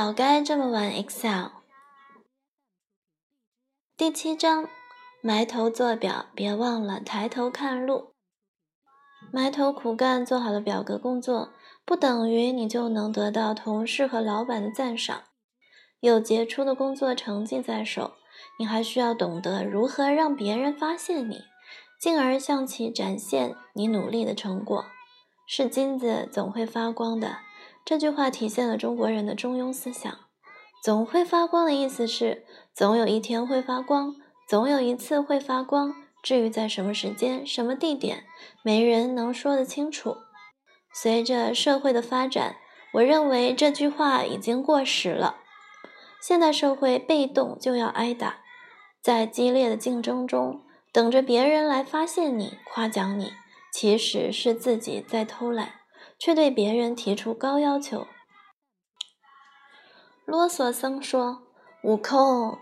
早该这么玩 Excel。第七章，埋头做表，别忘了抬头看路。埋头苦干做好了表格工作，不等于你就能得到同事和老板的赞赏。有杰出的工作成绩在手，你还需要懂得如何让别人发现你，进而向其展现你努力的成果。是金子总会发光的。这句话体现了中国人的中庸思想。总会发光的意思是，总有一天会发光，总有一次会发光。至于在什么时间、什么地点，没人能说得清楚。随着社会的发展，我认为这句话已经过时了。现代社会被动就要挨打，在激烈的竞争中，等着别人来发现你、夸奖你，其实是自己在偷懒。却对别人提出高要求。啰嗦僧说：“悟空，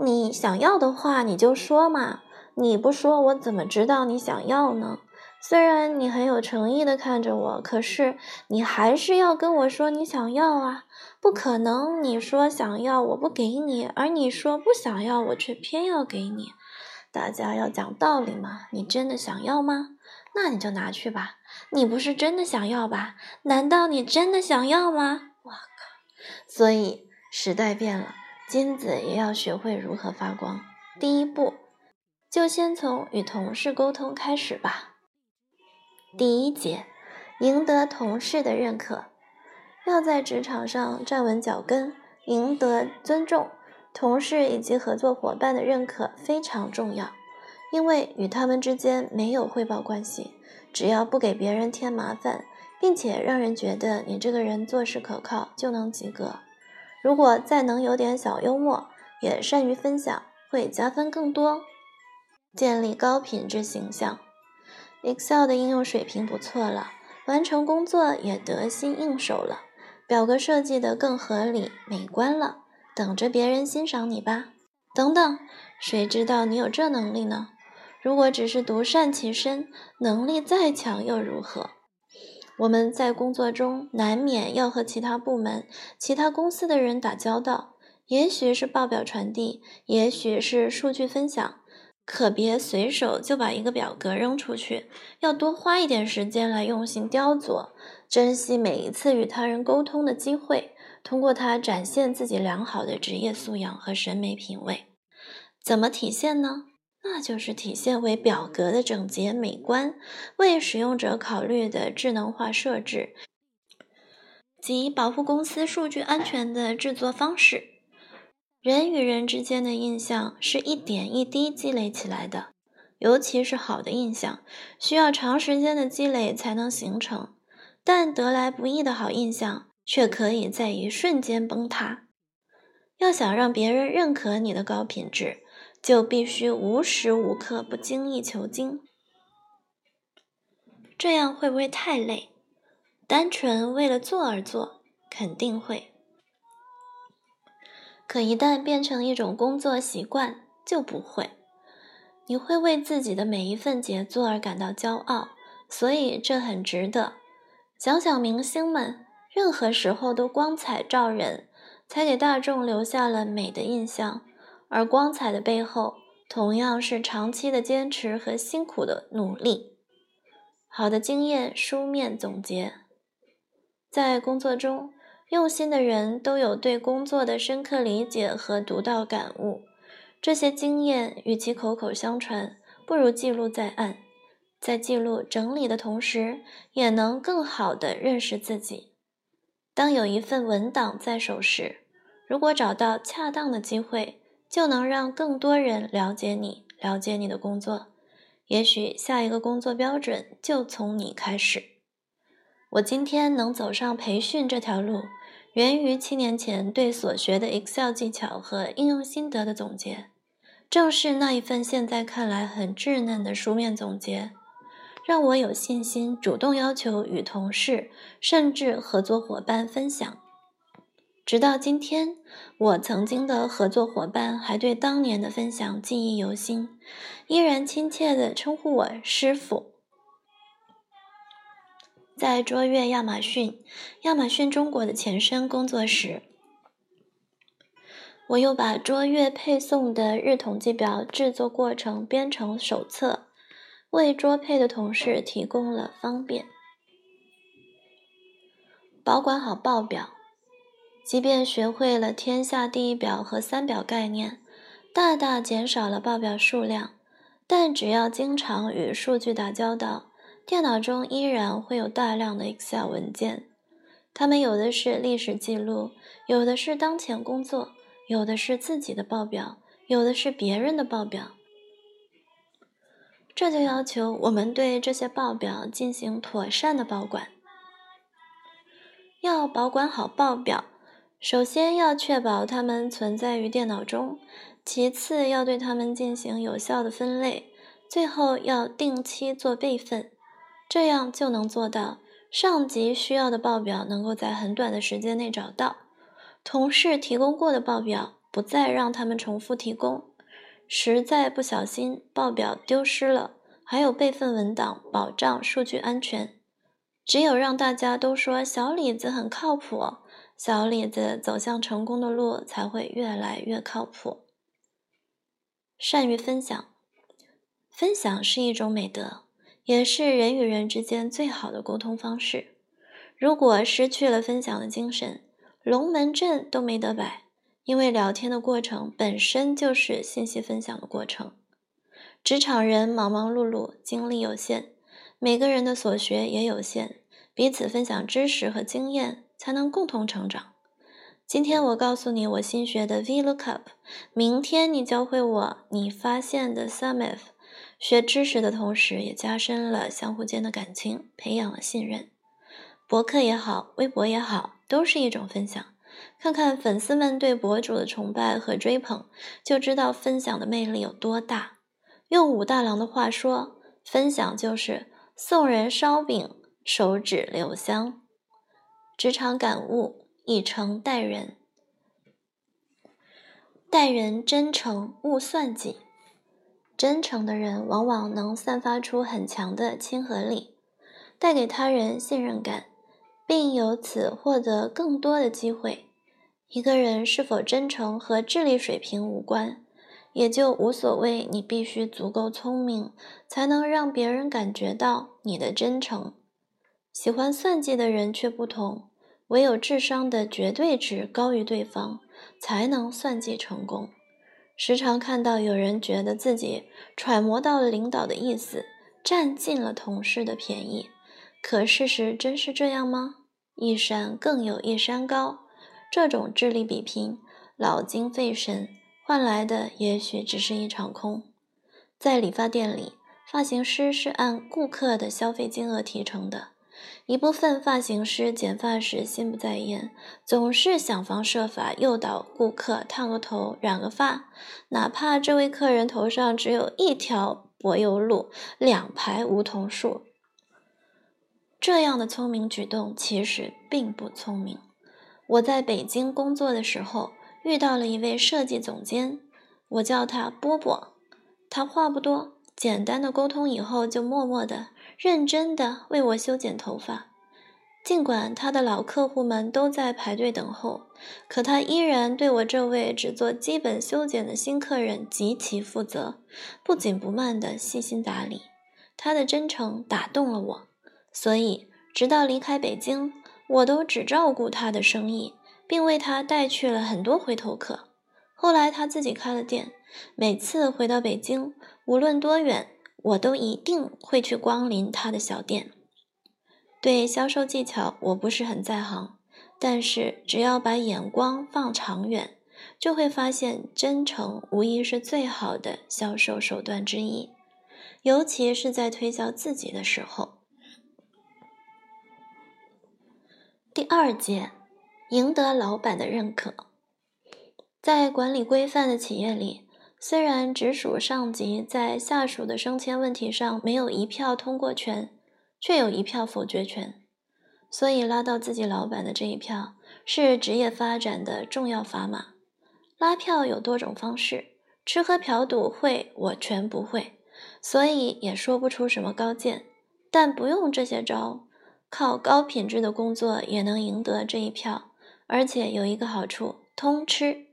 你想要的话你就说嘛，你不说我怎么知道你想要呢？虽然你很有诚意的看着我，可是你还是要跟我说你想要啊！不可能，你说想要我不给你，而你说不想要我却偏要给你。大家要讲道理嘛，你真的想要吗？那你就拿去吧。”你不是真的想要吧？难道你真的想要吗？我靠！所以时代变了，金子也要学会如何发光。第一步，就先从与同事沟通开始吧。第一节，赢得同事的认可，要在职场上站稳脚跟，赢得尊重，同事以及合作伙伴的认可非常重要，因为与他们之间没有汇报关系。只要不给别人添麻烦，并且让人觉得你这个人做事可靠，就能及格。如果再能有点小幽默，也善于分享，会加分更多。建立高品质形象，Excel 的应用水平不错了，完成工作也得心应手了，表格设计的更合理美观了，等着别人欣赏你吧。等等，谁知道你有这能力呢？如果只是独善其身，能力再强又如何？我们在工作中难免要和其他部门、其他公司的人打交道，也许是报表传递，也许是数据分享，可别随手就把一个表格扔出去，要多花一点时间来用心雕琢，珍惜每一次与他人沟通的机会，通过它展现自己良好的职业素养和审美品味。怎么体现呢？那就是体现为表格的整洁美观，为使用者考虑的智能化设置及保护公司数据安全的制作方式。人与人之间的印象是一点一滴积累起来的，尤其是好的印象，需要长时间的积累才能形成。但得来不易的好印象，却可以在一瞬间崩塌。要想让别人认可你的高品质。就必须无时无刻不精益求精，这样会不会太累？单纯为了做而做，肯定会。可一旦变成一种工作习惯，就不会。你会为自己的每一份杰作而感到骄傲，所以这很值得。想想明星们，任何时候都光彩照人，才给大众留下了美的印象。而光彩的背后，同样是长期的坚持和辛苦的努力。好的经验书面总结：在工作中，用心的人都有对工作的深刻理解和独到感悟。这些经验与其口口相传，不如记录在案。在记录整理的同时，也能更好地认识自己。当有一份文档在手时，如果找到恰当的机会。就能让更多人了解你，了解你的工作。也许下一个工作标准就从你开始。我今天能走上培训这条路，源于七年前对所学的 Excel 技巧和应用心得的总结。正是那一份现在看来很稚嫩的书面总结，让我有信心主动要求与同事甚至合作伙伴分享。直到今天，我曾经的合作伙伴还对当年的分享记忆犹新，依然亲切地称呼我师傅。在卓越亚马逊、亚马逊中国的前身工作时，我又把卓越配送的日统计表制作过程编成手册，为卓配的同事提供了方便。保管好报表，即便学会了天下第一表和三表概念，大大减少了报表数量，但只要经常与数据打交道，电脑中依然会有大量的 Excel 文件。它们有的是历史记录，有的是当前工作。有的是自己的报表，有的是别人的报表，这就要求我们对这些报表进行妥善的保管。要保管好报表，首先要确保它们存在于电脑中，其次要对它们进行有效的分类，最后要定期做备份，这样就能做到上级需要的报表能够在很短的时间内找到。同事提供过的报表，不再让他们重复提供。实在不小心报表丢失了，还有备份文档保障数据安全。只有让大家都说小李子很靠谱，小李子走向成功的路才会越来越靠谱。善于分享，分享是一种美德，也是人与人之间最好的沟通方式。如果失去了分享的精神，龙门阵都没得摆，因为聊天的过程本身就是信息分享的过程。职场人忙忙碌碌，精力有限，每个人的所学也有限，彼此分享知识和经验，才能共同成长。今天我告诉你我新学的 VLOOKUP，明天你教会我你发现的 SUMIF。学知识的同时，也加深了相互间的感情，培养了信任。博客也好，微博也好。都是一种分享，看看粉丝们对博主的崇拜和追捧，就知道分享的魅力有多大。用武大郎的话说，分享就是送人烧饼，手指留香。职场感悟：以诚待人，待人真诚，勿算计。真诚的人往往能散发出很强的亲和力，带给他人信任感。并由此获得更多的机会。一个人是否真诚和智力水平无关，也就无所谓。你必须足够聪明，才能让别人感觉到你的真诚。喜欢算计的人却不同，唯有智商的绝对值高于对方，才能算计成功。时常看到有人觉得自己揣摩到了领导的意思，占尽了同事的便宜，可事实真是这样吗？一山更有一山高，这种智力比拼，劳精费神换来的也许只是一场空。在理发店里，发型师是按顾客的消费金额提成的。一部分发型师剪发时心不在焉，总是想方设法诱导顾客烫个头、染个发，哪怕这位客人头上只有一条柏油路、两排梧桐树。这样的聪明举动其实并不聪明。我在北京工作的时候遇到了一位设计总监，我叫他波波。他话不多，简单的沟通以后就默默的、认真的为我修剪头发。尽管他的老客户们都在排队等候，可他依然对我这位只做基本修剪的新客人极其负责，不紧不慢的细心打理。他的真诚打动了我。所以，直到离开北京，我都只照顾他的生意，并为他带去了很多回头客。后来他自己开了店，每次回到北京，无论多远，我都一定会去光临他的小店。对销售技巧，我不是很在行，但是只要把眼光放长远，就会发现真诚无疑是最好的销售手段之一，尤其是在推销自己的时候。第二节，赢得老板的认可。在管理规范的企业里，虽然直属上级在下属的升迁问题上没有一票通过权，却有一票否决权。所以，拉到自己老板的这一票是职业发展的重要砝码。拉票有多种方式，吃喝嫖赌会我全不会，所以也说不出什么高见。但不用这些招。靠高品质的工作也能赢得这一票，而且有一个好处：通吃。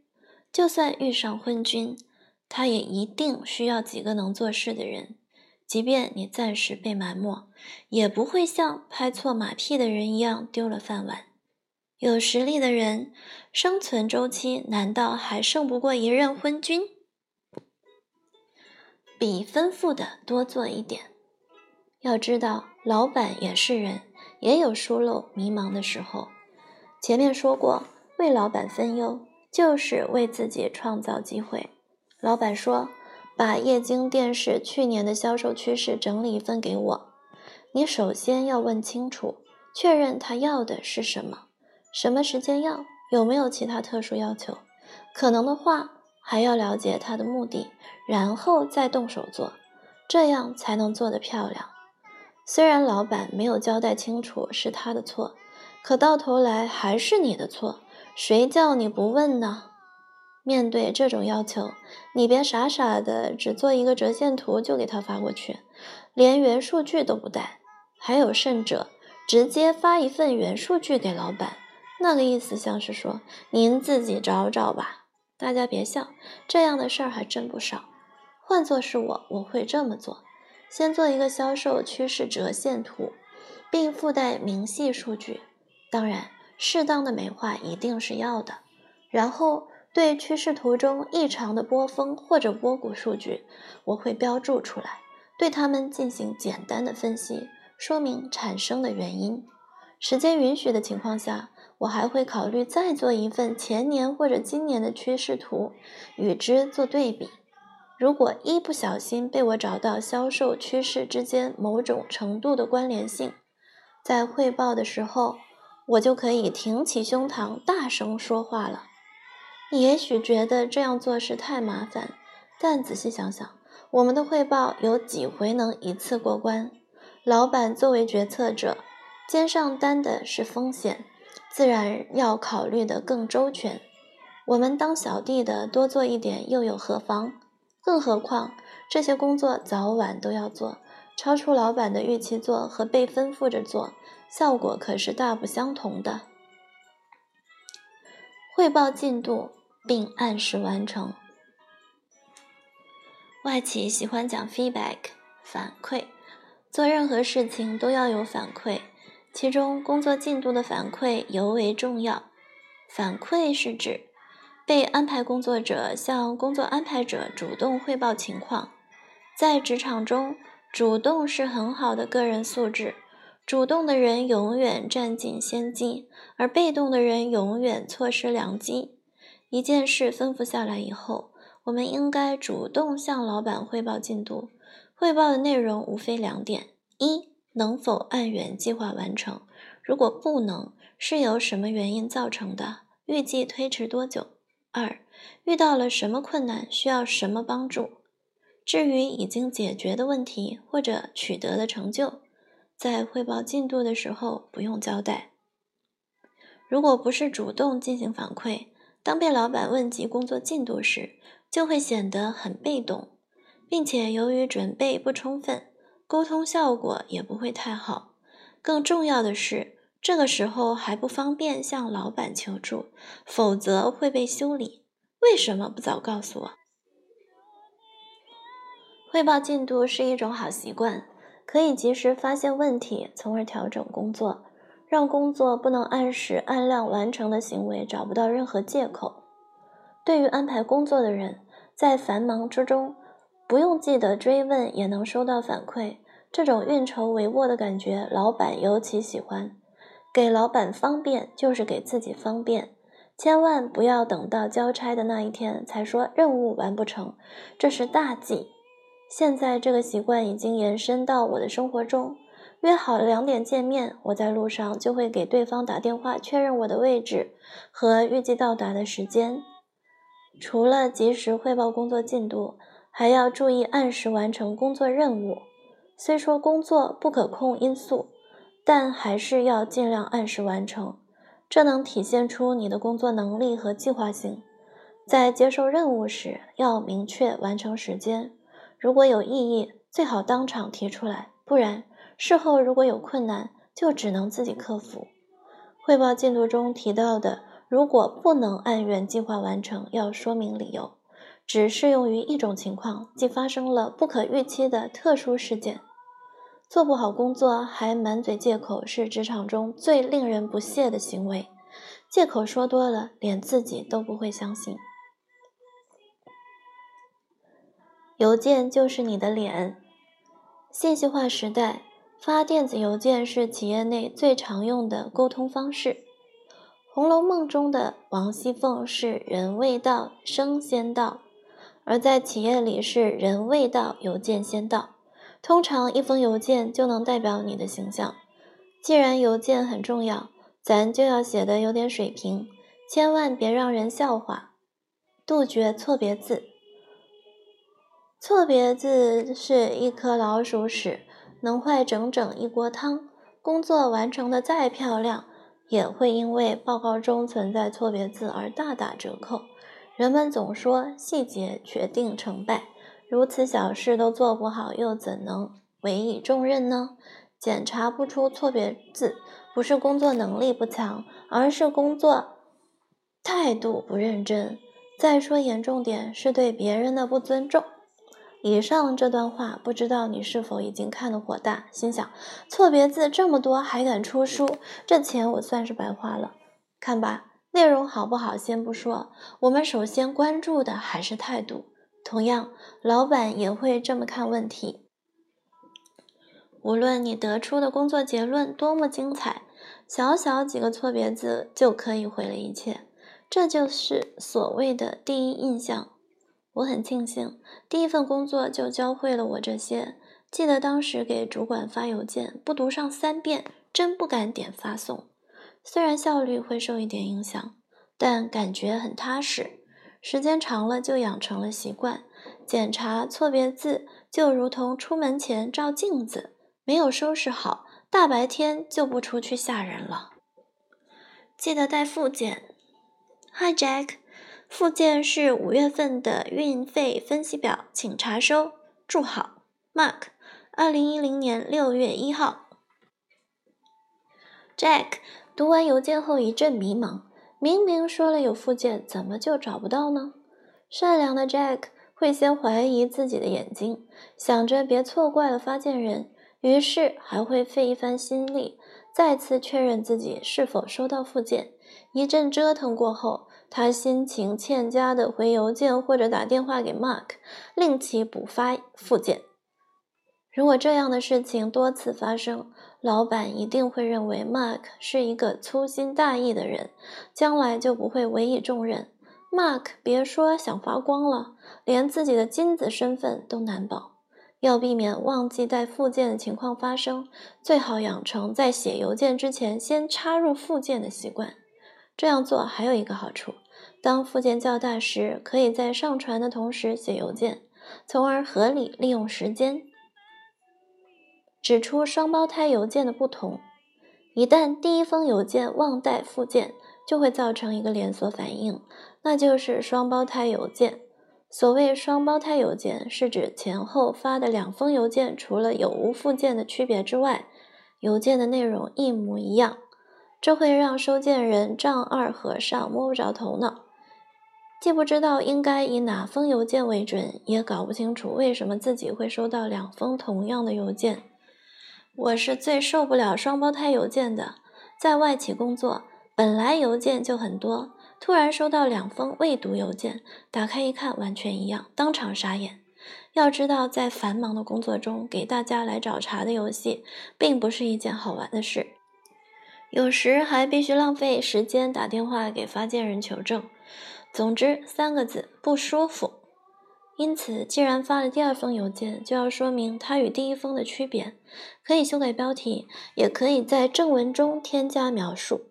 就算遇上昏君，他也一定需要几个能做事的人。即便你暂时被埋没，也不会像拍错马屁的人一样丢了饭碗。有实力的人，生存周期难道还胜不过一任昏君？比吩咐的多做一点。要知道，老板也是人，也有疏漏迷茫的时候。前面说过，为老板分忧，就是为自己创造机会。老板说：“把液晶电视去年的销售趋势整理一份给我。”你首先要问清楚，确认他要的是什么。什么时间要？有没有其他特殊要求？可能的话，还要了解他的目的，然后再动手做，这样才能做得漂亮。虽然老板没有交代清楚是他的错，可到头来还是你的错。谁叫你不问呢？面对这种要求，你别傻傻的只做一个折线图就给他发过去，连原数据都不带。还有甚者，直接发一份原数据给老板。那个意思像是说，您自己找找吧。大家别笑，这样的事儿还真不少。换做是我，我会这么做：先做一个销售趋势折线图，并附带明细数据。当然，适当的美化一定是要的。然后对趋势图中异常的波峰或者波谷数据，我会标注出来，对它们进行简单的分析，说明产生的原因。时间允许的情况下。我还会考虑再做一份前年或者今年的趋势图，与之做对比。如果一不小心被我找到销售趋势之间某种程度的关联性，在汇报的时候，我就可以挺起胸膛大声说话了。你也许觉得这样做是太麻烦，但仔细想想，我们的汇报有几回能一次过关？老板作为决策者，肩上担的是风险。自然要考虑的更周全。我们当小弟的多做一点又有何妨？更何况这些工作早晚都要做，超出老板的预期做和被吩咐着做，效果可是大不相同的。汇报进度并按时完成。外企喜欢讲 feedback 反馈，做任何事情都要有反馈。其中，工作进度的反馈尤为重要。反馈是指被安排工作者向工作安排者主动汇报情况。在职场中，主动是很好的个人素质。主动的人永远占尽先机，而被动的人永远错失良机。一件事吩咐下来以后，我们应该主动向老板汇报进度。汇报的内容无非两点：一。能否按原计划完成？如果不能，是由什么原因造成的？预计推迟多久？二，遇到了什么困难，需要什么帮助？至于已经解决的问题或者取得的成就，在汇报进度的时候不用交代。如果不是主动进行反馈，当被老板问及工作进度时，就会显得很被动，并且由于准备不充分。沟通效果也不会太好。更重要的是，这个时候还不方便向老板求助，否则会被修理。为什么不早告诉我？汇报进度是一种好习惯，可以及时发现问题，从而调整工作，让工作不能按时按量完成的行为找不到任何借口。对于安排工作的人，在繁忙之中。不用记得追问也能收到反馈，这种运筹帷幄的感觉，老板尤其喜欢。给老板方便就是给自己方便，千万不要等到交差的那一天才说任务完不成，这是大忌。现在这个习惯已经延伸到我的生活中，约好两点见面，我在路上就会给对方打电话确认我的位置和预计到达的时间。除了及时汇报工作进度。还要注意按时完成工作任务。虽说工作不可控因素，但还是要尽量按时完成，这能体现出你的工作能力和计划性。在接受任务时，要明确完成时间。如果有异议，最好当场提出来，不然事后如果有困难，就只能自己克服。汇报进度中提到的如果不能按原计划完成，要说明理由。只适用于一种情况，即发生了不可预期的特殊事件。做不好工作还满嘴借口，是职场中最令人不屑的行为。借口说多了，连自己都不会相信。邮件就是你的脸。信息化时代，发电子邮件是企业内最常用的沟通方式。《红楼梦》中的王熙凤是人未到，声先到。而在企业里是人未到，邮件先到。通常一封邮件就能代表你的形象。既然邮件很重要，咱就要写的有点水平，千万别让人笑话。杜绝错别字。错别字是一颗老鼠屎，能坏整整一锅汤。工作完成的再漂亮，也会因为报告中存在错别字而大打折扣。人们总说细节决定成败，如此小事都做不好，又怎能委以重任呢？检查不出错别字，不是工作能力不强，而是工作态度不认真。再说严重点，是对别人的不尊重。以上这段话，不知道你是否已经看得火大，心想错别字这么多还敢出书，这钱我算是白花了。看吧。内容好不好先不说，我们首先关注的还是态度。同样，老板也会这么看问题。无论你得出的工作结论多么精彩，小小几个错别字就可以毁了一切。这就是所谓的第一印象。我很庆幸，第一份工作就教会了我这些。记得当时给主管发邮件，不读上三遍，真不敢点发送。虽然效率会受一点影响，但感觉很踏实。时间长了就养成了习惯。检查错别字就如同出门前照镜子，没有收拾好，大白天就不出去吓人了。记得带附件。Hi Jack，附件是五月份的运费分析表，请查收。祝好，Mark。二零一零年六月一号，Jack。读完邮件后一阵迷茫，明明说了有附件，怎么就找不到呢？善良的 Jack 会先怀疑自己的眼睛，想着别错怪了发件人，于是还会费一番心力，再次确认自己是否收到附件。一阵折腾过后，他心情欠佳的回邮件或者打电话给 Mark，令其补发附件。如果这样的事情多次发生，老板一定会认为 Mark 是一个粗心大意的人，将来就不会委以重任。Mark 别说想发光了，连自己的金子身份都难保。要避免忘记带附件的情况发生，最好养成在写邮件之前先插入附件的习惯。这样做还有一个好处：当附件较大时，可以在上传的同时写邮件，从而合理利用时间。指出双胞胎邮件的不同。一旦第一封邮件忘带附件，就会造成一个连锁反应，那就是双胞胎邮件。所谓双胞胎邮件，是指前后发的两封邮件，除了有无附件的区别之外，邮件的内容一模一样。这会让收件人丈二和尚摸不着头脑，既不知道应该以哪封邮件为准，也搞不清楚为什么自己会收到两封同样的邮件。我是最受不了双胞胎邮件的，在外企工作，本来邮件就很多，突然收到两封未读邮件，打开一看完全一样，当场傻眼。要知道，在繁忙的工作中给大家来找茬的游戏，并不是一件好玩的事，有时还必须浪费时间打电话给发件人求证。总之，三个字：不舒服。因此，既然发了第二封邮件，就要说明它与第一封的区别，可以修改标题，也可以在正文中添加描述。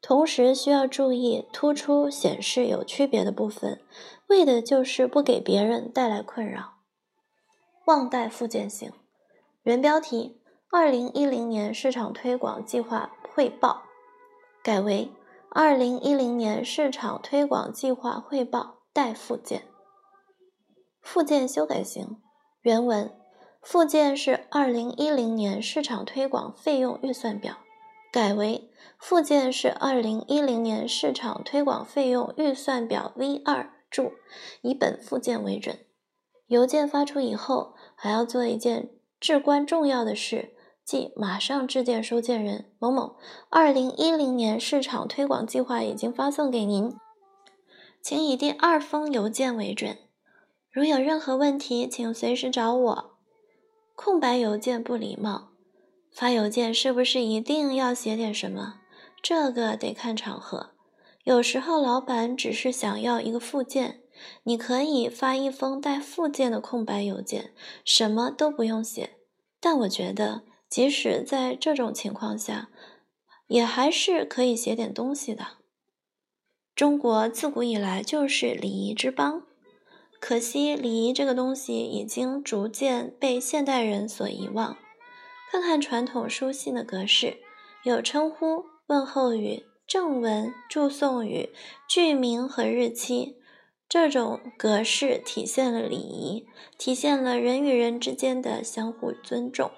同时需要注意突出显示有区别的部分，为的就是不给别人带来困扰。忘带附件型，原标题：二零一零年市场推广计划汇报，改为二零一零年市场推广计划汇报带附件。附件修改型，原文：附件是二零一零年市场推广费用预算表，改为附件是二零一零年市场推广费用预算表 V 二注，以本附件为准。邮件发出以后，还要做一件至关重要的事，即马上致电收件人某某，二零一零年市场推广计划已经发送给您，请以第二封邮件为准。如有任何问题，请随时找我。空白邮件不礼貌。发邮件是不是一定要写点什么？这个得看场合。有时候老板只是想要一个附件。你可以发一封带附件的空白邮件，什么都不用写。但我觉得，即使在这种情况下，也还是可以写点东西的。中国自古以来就是礼仪之邦，可惜礼仪这个东西已经逐渐被现代人所遗忘。看看传统书信的格式，有称呼、问候语、正文、祝颂语、剧名和日期。这种格式体现了礼仪，体现了人与人之间的相互尊重。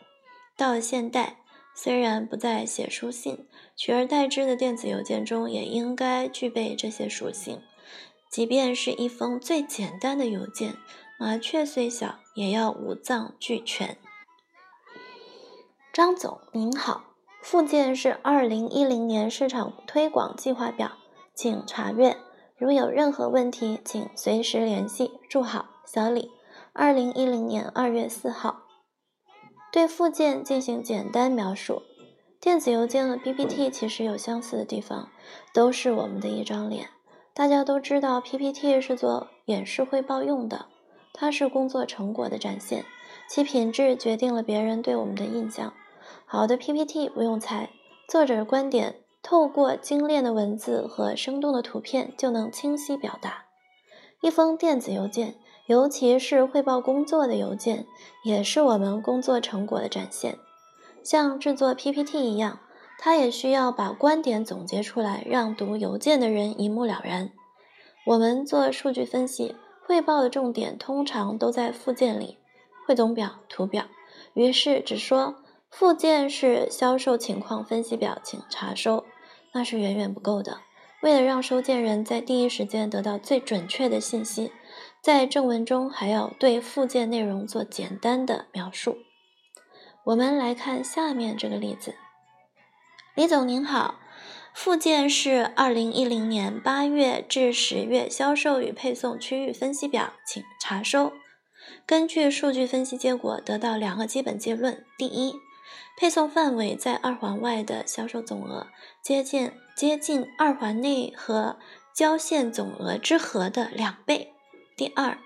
到现代，虽然不再写书信，取而代之的电子邮件中也应该具备这些属性。即便是一封最简单的邮件，麻雀虽小，也要五脏俱全。张总您好，附件是二零一零年市场推广计划表，请查阅。如有任何问题，请随时联系。祝好，小李。二零一零年二月四号。对附件进行简单描述。电子邮件和 PPT 其实有相似的地方，都是我们的一张脸。大家都知道，PPT 是做演示汇报用的，它是工作成果的展现，其品质决定了别人对我们的印象。好的 PPT 不用猜，作者的观点。透过精炼的文字和生动的图片，就能清晰表达。一封电子邮件，尤其是汇报工作的邮件，也是我们工作成果的展现。像制作 PPT 一样，它也需要把观点总结出来，让读邮件的人一目了然。我们做数据分析汇报的重点，通常都在附件里，汇总表、图表。于是只说附件是销售情况分析表，请查收。那是远远不够的。为了让收件人在第一时间得到最准确的信息，在正文中还要对附件内容做简单的描述。我们来看下面这个例子：李总您好，附件是二零一零年八月至十月销售与配送区域分析表，请查收。根据数据分析结果，得到两个基本结论：第一，配送范围在二环外的销售总额接近接近二环内和交线总额之和的两倍。第二，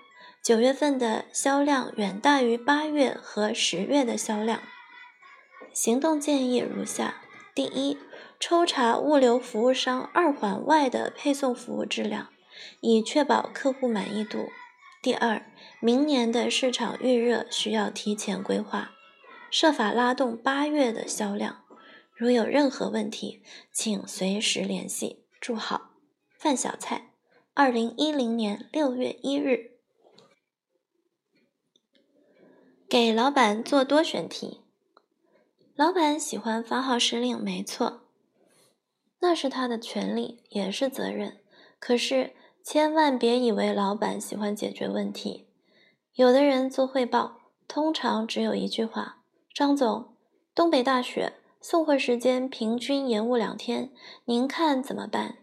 九月份的销量远大于八月和十月的销量。行动建议如下：第一，抽查物流服务商二环外的配送服务质量，以确保客户满意度。第二，明年的市场预热需要提前规划。设法拉动八月的销量。如有任何问题，请随时联系。祝好，范小菜。二零一零年六月一日。给老板做多选题。老板喜欢发号施令，没错，那是他的权利，也是责任。可是千万别以为老板喜欢解决问题。有的人做汇报，通常只有一句话。张总，东北大雪，送货时间平均延误两天，您看怎么办？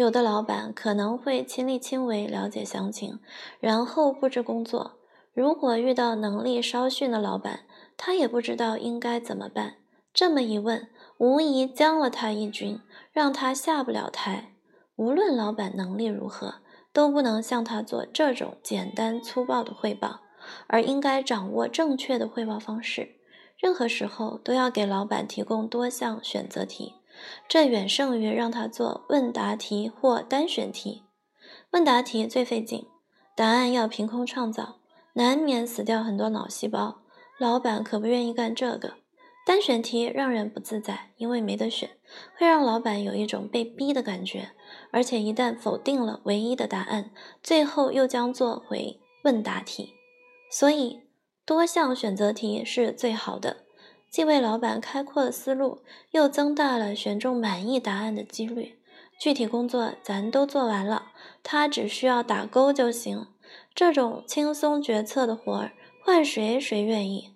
有的老板可能会亲力亲为了解详情，然后布置工作。如果遇到能力稍逊的老板，他也不知道应该怎么办。这么一问，无疑将了他一军，让他下不了台。无论老板能力如何，都不能向他做这种简单粗暴的汇报，而应该掌握正确的汇报方式。任何时候都要给老板提供多项选择题，这远胜于让他做问答题或单选题。问答题最费劲，答案要凭空创造，难免死掉很多脑细胞。老板可不愿意干这个。单选题让人不自在，因为没得选，会让老板有一种被逼的感觉。而且一旦否定了唯一的答案，最后又将做回问答题。所以。多项选择题是最好的，既为老板开阔了思路，又增大了选中满意答案的几率。具体工作咱都做完了，他只需要打勾就行。这种轻松决策的活儿，换谁谁愿意。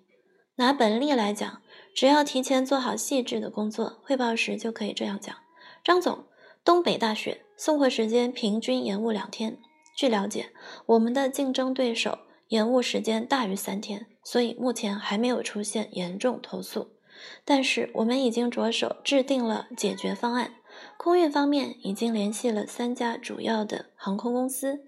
拿本例来讲，只要提前做好细致的工作，汇报时就可以这样讲：张总，东北大雪，送货时间平均延误两天。据了解，我们的竞争对手延误时间大于三天，所以目前还没有出现严重投诉。但是我们已经着手制定了解决方案。空运方面已经联系了三家主要的航空公司，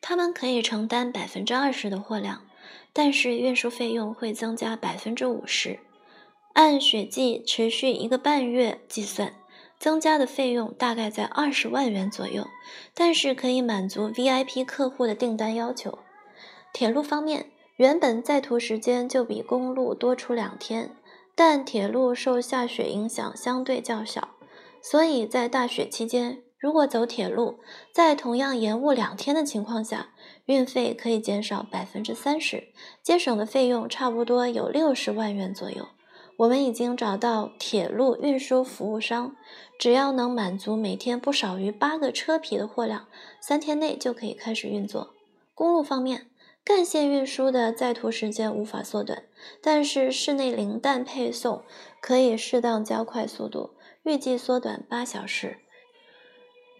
他们可以承担百分之二十的货量，但是运输费用会增加百分之五十。按雪季持续一个半月计算，增加的费用大概在二十万元左右，但是可以满足 VIP 客户的订单要求。铁路方面，原本在途时间就比公路多出两天，但铁路受下雪影响相对较小。所以在大雪期间，如果走铁路，在同样延误两天的情况下，运费可以减少百分之三十，节省的费用差不多有六十万元左右。我们已经找到铁路运输服务商，只要能满足每天不少于八个车皮的货量，三天内就可以开始运作。公路方面，干线运输的在途时间无法缩短，但是室内零蛋配送可以适当加快速度。预计缩短八小时，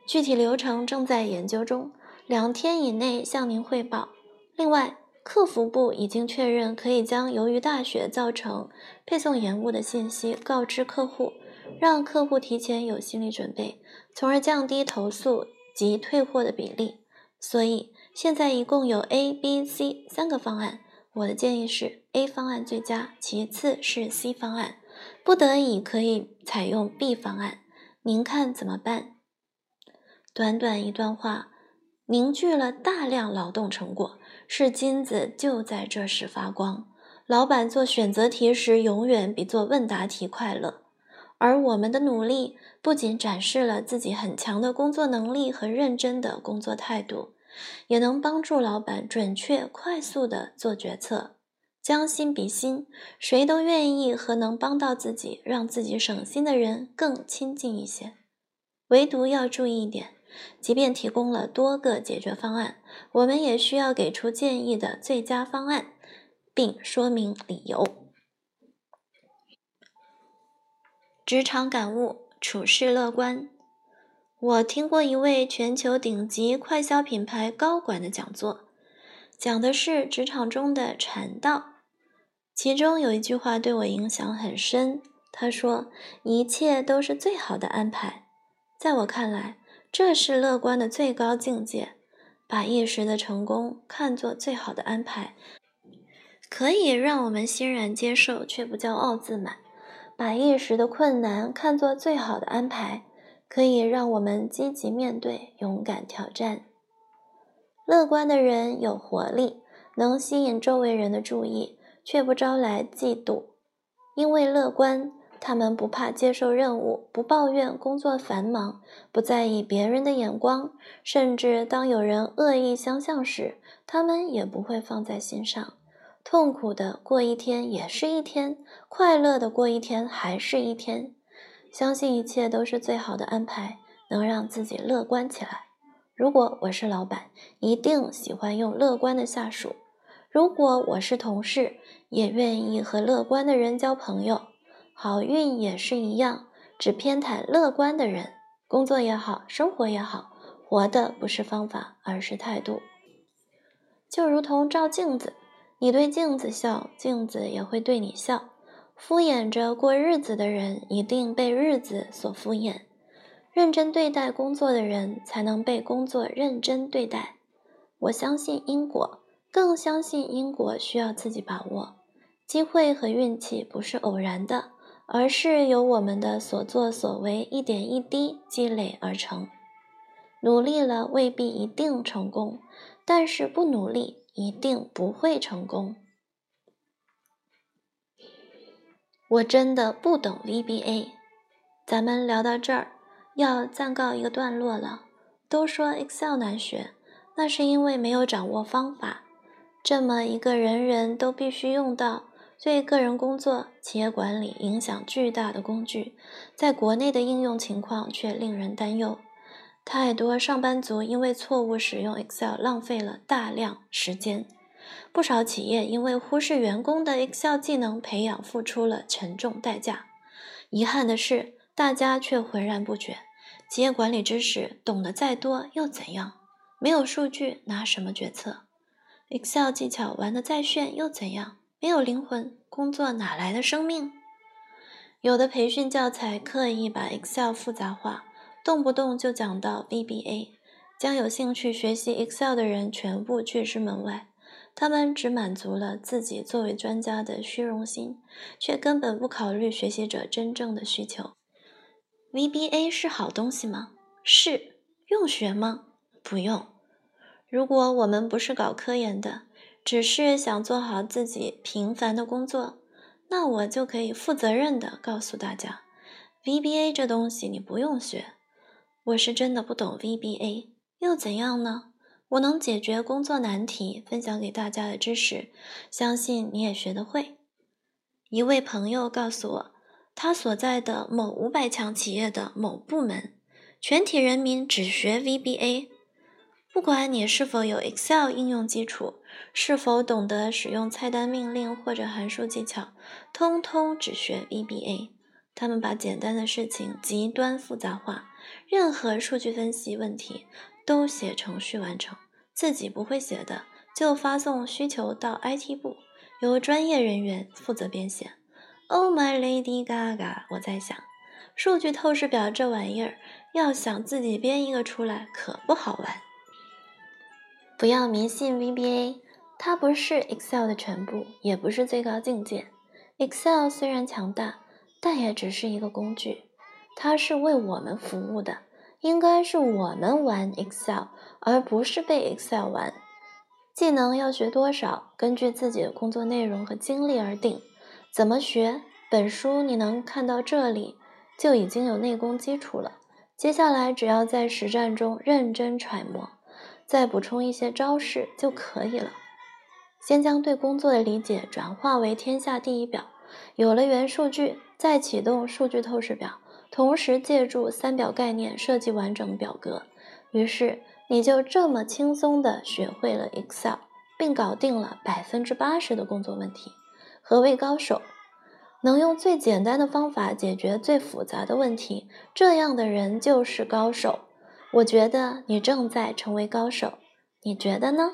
具体流程正在研究中，两天以内向您汇报。另外，客服部已经确认可以将由于大雪造成配送延误的信息告知客户，让客户提前有心理准备，从而降低投诉及退货的比例。所以，现在一共有 A、B、C 三个方案，我的建议是 A 方案最佳，其次是 C 方案。不得已可以采用 B 方案，您看怎么办？短短一段话，凝聚了大量劳动成果，是金子就在这时发光。老板做选择题时，永远比做问答题快乐。而我们的努力，不仅展示了自己很强的工作能力和认真的工作态度，也能帮助老板准确、快速地做决策。将心比心，谁都愿意和能帮到自己、让自己省心的人更亲近一些。唯独要注意一点，即便提供了多个解决方案，我们也需要给出建议的最佳方案，并说明理由。职场感悟：处事乐观。我听过一位全球顶级快消品牌高管的讲座，讲的是职场中的禅道。其中有一句话对我影响很深，他说：“一切都是最好的安排。”在我看来，这是乐观的最高境界。把一时的成功看作最好的安排，可以让我们欣然接受，却不骄傲自满；把一时的困难看作最好的安排，可以让我们积极面对，勇敢挑战。乐观的人有活力，能吸引周围人的注意。却不招来嫉妒，因为乐观，他们不怕接受任务，不抱怨工作繁忙，不在意别人的眼光，甚至当有人恶意相向时，他们也不会放在心上。痛苦的过一天也是一天，快乐的过一天还是一天。相信一切都是最好的安排，能让自己乐观起来。如果我是老板，一定喜欢用乐观的下属。如果我是同事，也愿意和乐观的人交朋友。好运也是一样，只偏袒乐观的人。工作也好，生活也好，活的不是方法，而是态度。就如同照镜子，你对镜子笑，镜子也会对你笑。敷衍着过日子的人，一定被日子所敷衍。认真对待工作的人，才能被工作认真对待。我相信因果。更相信因果需要自己把握，机会和运气不是偶然的，而是由我们的所作所为一点一滴积累而成。努力了未必一定成功，但是不努力一定不会成功。我真的不懂 VBA，咱们聊到这儿，要暂告一个段落了。都说 Excel 难学，那是因为没有掌握方法。这么一个人人都必须用到、对个人工作、企业管理影响巨大的工具，在国内的应用情况却令人担忧。太多上班族因为错误使用 Excel 浪费了大量时间，不少企业因为忽视员工的 Excel 技能培养付出了沉重代价。遗憾的是，大家却浑然不觉。企业管理知识懂得再多又怎样？没有数据拿什么决策？Excel 技巧玩得再炫又怎样？没有灵魂，工作哪来的生命？有的培训教材刻意把 Excel 复杂化，动不动就讲到 VBA，将有兴趣学习 Excel 的人全部拒之门外。他们只满足了自己作为专家的虚荣心，却根本不考虑学习者真正的需求。VBA 是好东西吗？是。用学吗？不用。如果我们不是搞科研的，只是想做好自己平凡的工作，那我就可以负责任的告诉大家，VBA 这东西你不用学。我是真的不懂 VBA，又怎样呢？我能解决工作难题，分享给大家的知识，相信你也学得会。一位朋友告诉我。他所在的某五百强企业的某部门，全体人民只学 VBA。不管你是否有 Excel 应用基础，是否懂得使用菜单命令或者函数技巧，通通只学 VBA。他们把简单的事情极端复杂化，任何数据分析问题都写程序完成，自己不会写的就发送需求到 IT 部，由专业人员负责编写。Oh my Lady Gaga！我在想，数据透视表这玩意儿，要想自己编一个出来，可不好玩。不要迷信 VBA，它不是 Excel 的全部，也不是最高境界。Excel 虽然强大，但也只是一个工具，它是为我们服务的，应该是我们玩 Excel，而不是被 Excel 玩。技能要学多少，根据自己的工作内容和经历而定。怎么学？本书你能看到这里，就已经有内功基础了。接下来只要在实战中认真揣摩，再补充一些招式就可以了。先将对工作的理解转化为天下第一表，有了原数据，再启动数据透视表，同时借助三表概念设计完整表格。于是你就这么轻松地学会了 Excel，并搞定了百分之八十的工作问题。何谓高手？能用最简单的方法解决最复杂的问题，这样的人就是高手。我觉得你正在成为高手，你觉得呢？